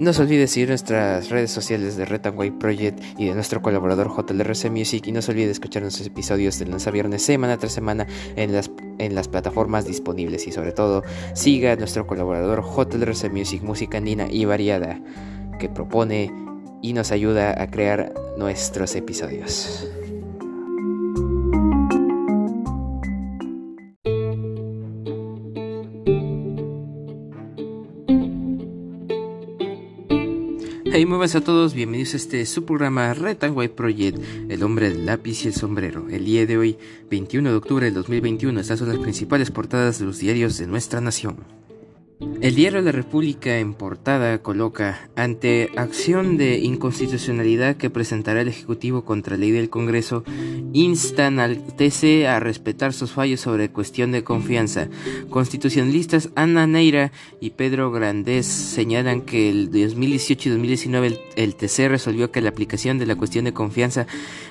No se olvide seguir nuestras redes sociales de White Project y de nuestro colaborador JLRC Music. Y no se olvide escuchar nuestros episodios de lunes a viernes semana tras semana en las, en las plataformas disponibles. Y sobre todo siga a nuestro colaborador JLRC Music, música andina y variada que propone y nos ayuda a crear nuestros episodios. Hey, muy buenas a todos, bienvenidos a este su programa Red White Project, el hombre del lápiz y el sombrero. El día de hoy, 21 de octubre del 2021, estas son las principales portadas de los diarios de nuestra nación. El diario La República en portada coloca, ante acción de inconstitucionalidad que presentará el Ejecutivo contra ley del Congreso, instan al TC a respetar sus fallos sobre cuestión de confianza. Constitucionalistas Ana Neira y Pedro Grandés señalan que el 2018 y 2019 el, TC resolvió que la aplicación de la cuestión de confianza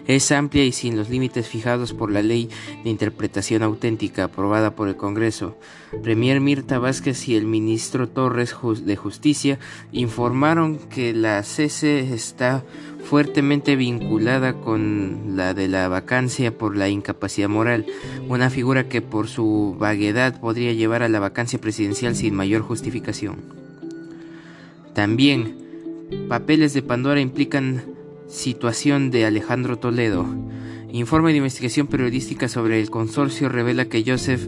es amplia y sin los límites fijados por la ley de interpretación auténtica aprobada por el Congreso. Premier Mirta Vázquez y el ministro ministro Torres de Justicia informaron que la CC está fuertemente vinculada con la de la vacancia por la incapacidad moral, una figura que por su vaguedad podría llevar a la vacancia presidencial sin mayor justificación. También, papeles de Pandora implican situación de Alejandro Toledo. Informe de investigación periodística sobre el consorcio revela que Joseph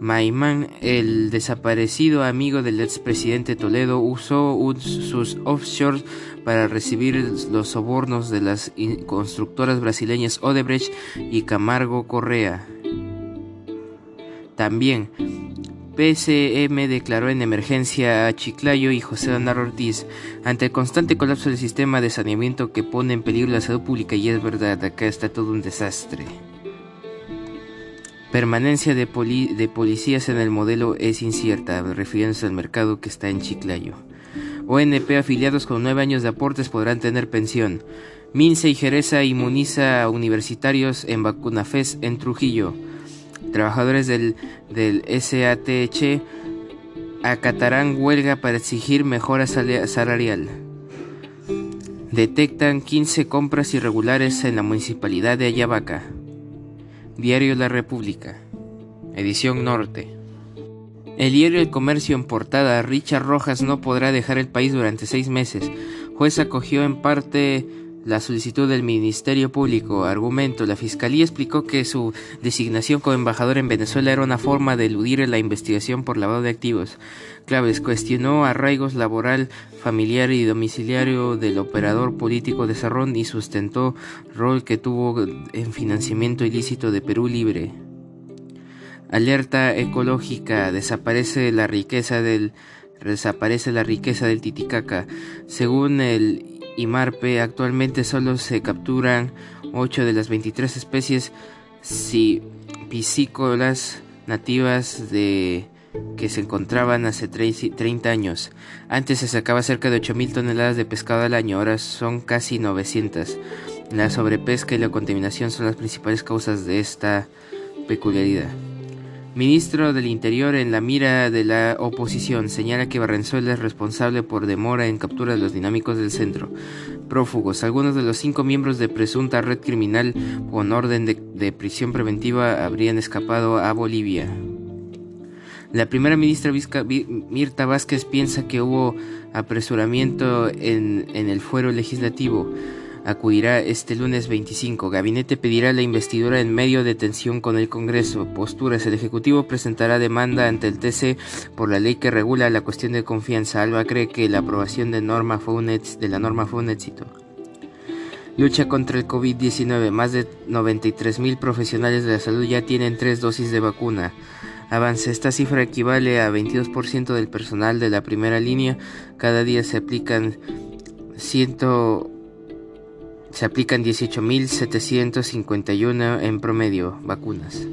Maimán, el desaparecido amigo del expresidente Toledo, usó sus offshores para recibir los sobornos de las constructoras brasileñas Odebrecht y Camargo Correa. También, PCM declaró en emergencia a Chiclayo y José Donar Ortiz ante el constante colapso del sistema de saneamiento que pone en peligro la salud pública y es verdad, acá está todo un desastre. Permanencia de, policías en el modelo es incierta, refiriéndose al mercado que está en Chiclayo. ONP afiliados con nueve años de aportes podrán tener pensión. Mince y Jereza inmuniza a universitarios en Vacunafes en Trujillo. Trabajadores del, del SATH acatarán huelga para exigir mejora salarial. Detectan 15 compras irregulares en la municipalidad de Ayabaca. Diario La República, edición norte. El diario El Comercio en portada, Richard Rojas no podrá dejar el país durante seis meses. Juez acogió en parte la solicitud del Ministerio Público. Argumento, la Fiscalía explicó que su designación como embajador en Venezuela era una forma de eludir la investigación por lavado de activos. Claves, cuestionó arraigos laboral, familiar y domiciliario del operador político de Cerrón y sustentó rol que tuvo en financiamiento ilícito de Perú Libre. Alerta ecológica, desaparece la riqueza del desaparece la riqueza del Titicaca. Según el IMARPE actualmente solo se capturan 8 de las 23 especies piscícolas nativas de que se encontraban hace 30 años. Antes se sacaba cerca de 8.000 toneladas de pescado al año, ahora son casi 900. La sobrepesca y la contaminación son las principales causas de esta peculiaridad. Ministro del Interior en la mira de la oposición señala que Barrenzuela es responsable por demora en captura de los dinámicos del centro. Prófugos. Algunos de los cinco miembros de presunta red criminal con orden de, prisión preventiva habrían escapado a Bolivia. La primera ministra Mirta Vázquez piensa que hubo apresuramiento en, en el fuero legislativo acudirá este lunes 25. Gabinete pedirá la investidura en medio de tensión con el Congreso. Posturas. El Ejecutivo presentará demanda ante el TC por la ley que regula la cuestión de confianza. Alba cree que la aprobación de, norma fue un de la norma fue un éxito. Lucha contra el COVID-19. Más de 93 mil profesionales de la salud ya tienen tres dosis de vacuna. Avance. Esta cifra equivale a 22% del personal de la primera línea. Cada día se aplican 100 se aplican 18.751 en promedio vacunas.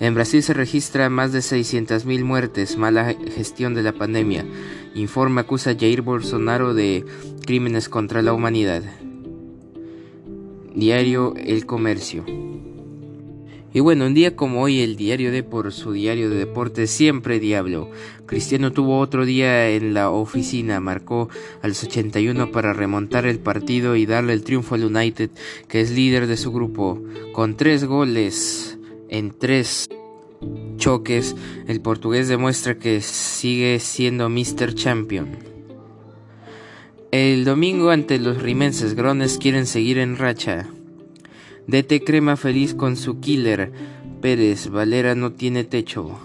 En Brasil se registra más de 600.000 muertes, mala gestión de la pandemia. Informe acusa a Jair Bolsonaro de crímenes contra la humanidad. Diario El Comercio. Y bueno, un día como hoy el diario de por su diario de deportes siempre diablo. Cristiano tuvo otro día en la oficina, marcó a los 81 para remontar el partido y darle el triunfo al United, que es líder de su grupo, con tres goles en tres choques. El portugués demuestra que sigue siendo Mr. Champion. El domingo ante los rimenses Grones quieren seguir en racha. DT Crema feliz con su killer. Pérez, Valera no tiene techo.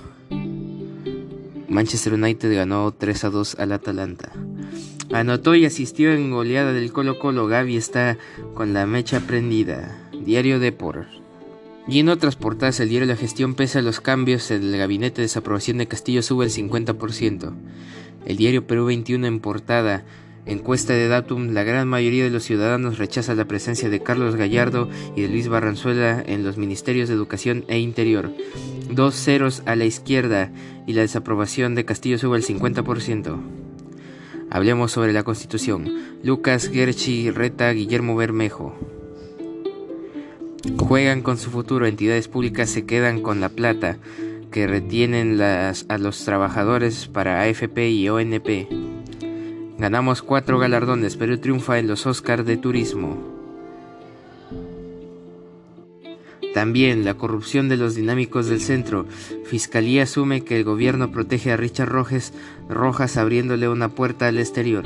Manchester United ganó 3 a 2 al Atalanta. Anotó y asistió en goleada del Colo Colo. Gaby está con la mecha prendida. Diario Depor. Y en otras portadas, el diario La Gestión, pese a los cambios, el gabinete de desaprobación de Castillo sube el 50%. El diario Perú 21 en portada. Encuesta de Datum, la gran mayoría de los ciudadanos rechaza la presencia de Carlos Gallardo y de Luis Barranzuela en los ministerios de Educación e Interior. Dos ceros a la izquierda y la desaprobación de Castillo sube al 50%. Hablemos sobre la Constitución. Lucas Gerchi reta Guillermo Bermejo. Juegan con su futuro, entidades públicas se quedan con la plata que retienen a los trabajadores para AFP y ONP. Ganamos cuatro galardones, pero triunfa en los Oscars de Turismo. También la corrupción de los dinámicos del centro. Fiscalía asume que el gobierno protege a Richard Rojas, abriéndole una puerta al exterior.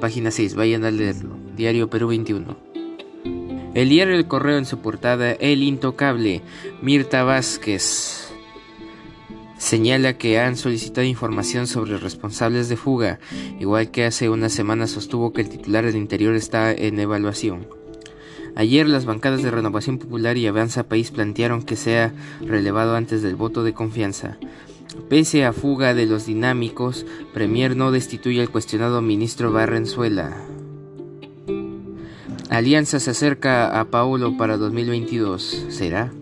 Página 6, vayan a leerlo. Diario Perú 21. El diario El Correo en su portada El Intocable, Mirta Vázquez señala que han solicitado información sobre responsables de fuga, igual que hace una semana sostuvo que el titular del Interior está en evaluación. Ayer las bancadas de Renovación Popular y Avanza País plantearon que sea relevado antes del voto de confianza. Pese a fuga de los dinámicos, Premier no destituye al cuestionado ministro Barrenzuela. Alianza se acerca a Paulo para 2022. ¿Será?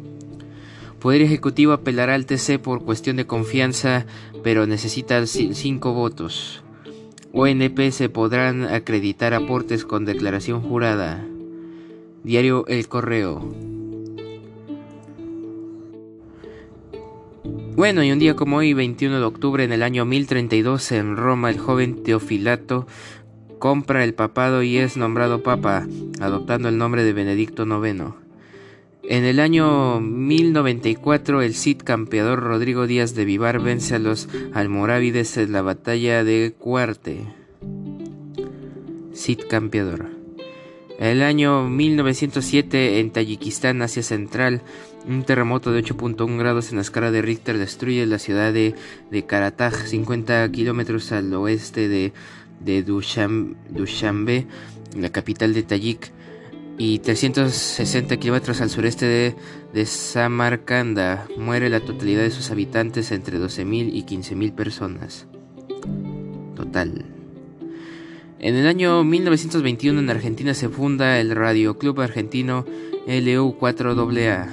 Poder Ejecutivo apelará al TC por cuestión de confianza, pero necesita cinco votos. ONP se podrán acreditar aportes con declaración jurada. Diario El Correo. Bueno, y un día como hoy, 21 de octubre en el año 1032, en Roma, el joven Teofilato compra el papado y es nombrado papa, adoptando el nombre de Benedicto IX. En el año 1094 el Cid campeador Rodrigo Díaz de Vivar vence a los almorávides en la batalla de Cuarte. Cid campeador. El año 1907 en Tayikistán, Asia Central, un terremoto de 8.1 grados en la escala de Richter destruye la ciudad de, de Karataj, 50 kilómetros al oeste de, de Dushanbe, la capital de Tayik y 360 kilómetros al sureste de, Samarcanda. Muere la totalidad de sus habitantes entre 12.000 y 15.000 personas. Total. En el año 1921 en Argentina se funda el Radio Club Argentino LU4AA.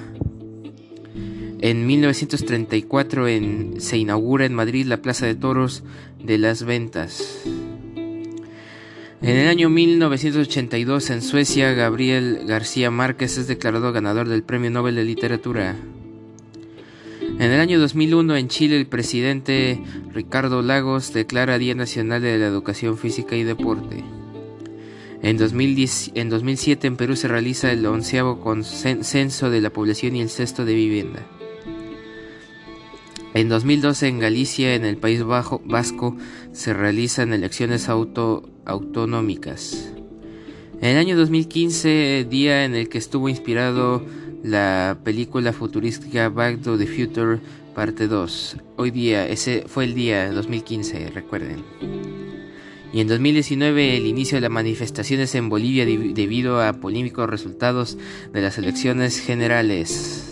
En 1934 en, se inaugura en Madrid la Plaza de Toros de las Ventas. En el año 1982 en Suecia, Gabriel García Márquez es declarado ganador del Premio Nobel de Literatura. En el año 2001 en Chile el presidente Ricardo Lagos declara Día Nacional de la Educación Física y Deporte. En, 2010, en 2007 en Perú se realiza el onceavo censo de la población y el sexto de vivienda. En 2012 en Galicia, en el País Vasco, se realizan elecciones autonómicas. En el año 2015, día en el que estuvo inspirado la película futurística Back to the Future parte 2. Hoy día, ese fue el día 2015, recuerden. Y en 2019 el inicio de las manifestaciones en Bolivia debido a polémicos resultados de las elecciones generales.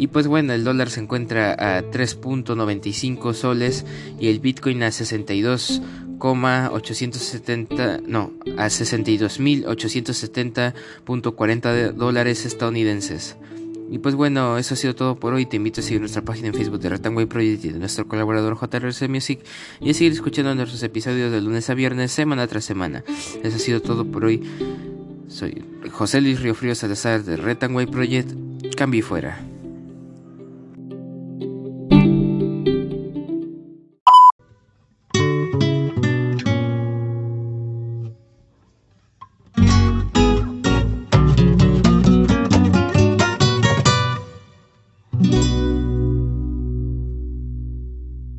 Y pues bueno, el dólar se encuentra a 3.95 soles y el Bitcoin a 62,870, no, a 62.870.40 dólares estadounidenses. Y pues bueno, eso ha sido todo por hoy. Te invito a seguir nuestra página en Facebook de Ratanway Project y de nuestro colaborador JRC Music y a seguir escuchando nuestros episodios de lunes a viernes, semana tras semana. Eso ha sido todo por hoy. Soy José Luis Río Frío Salazar de Retanway Project. Cambio fuera.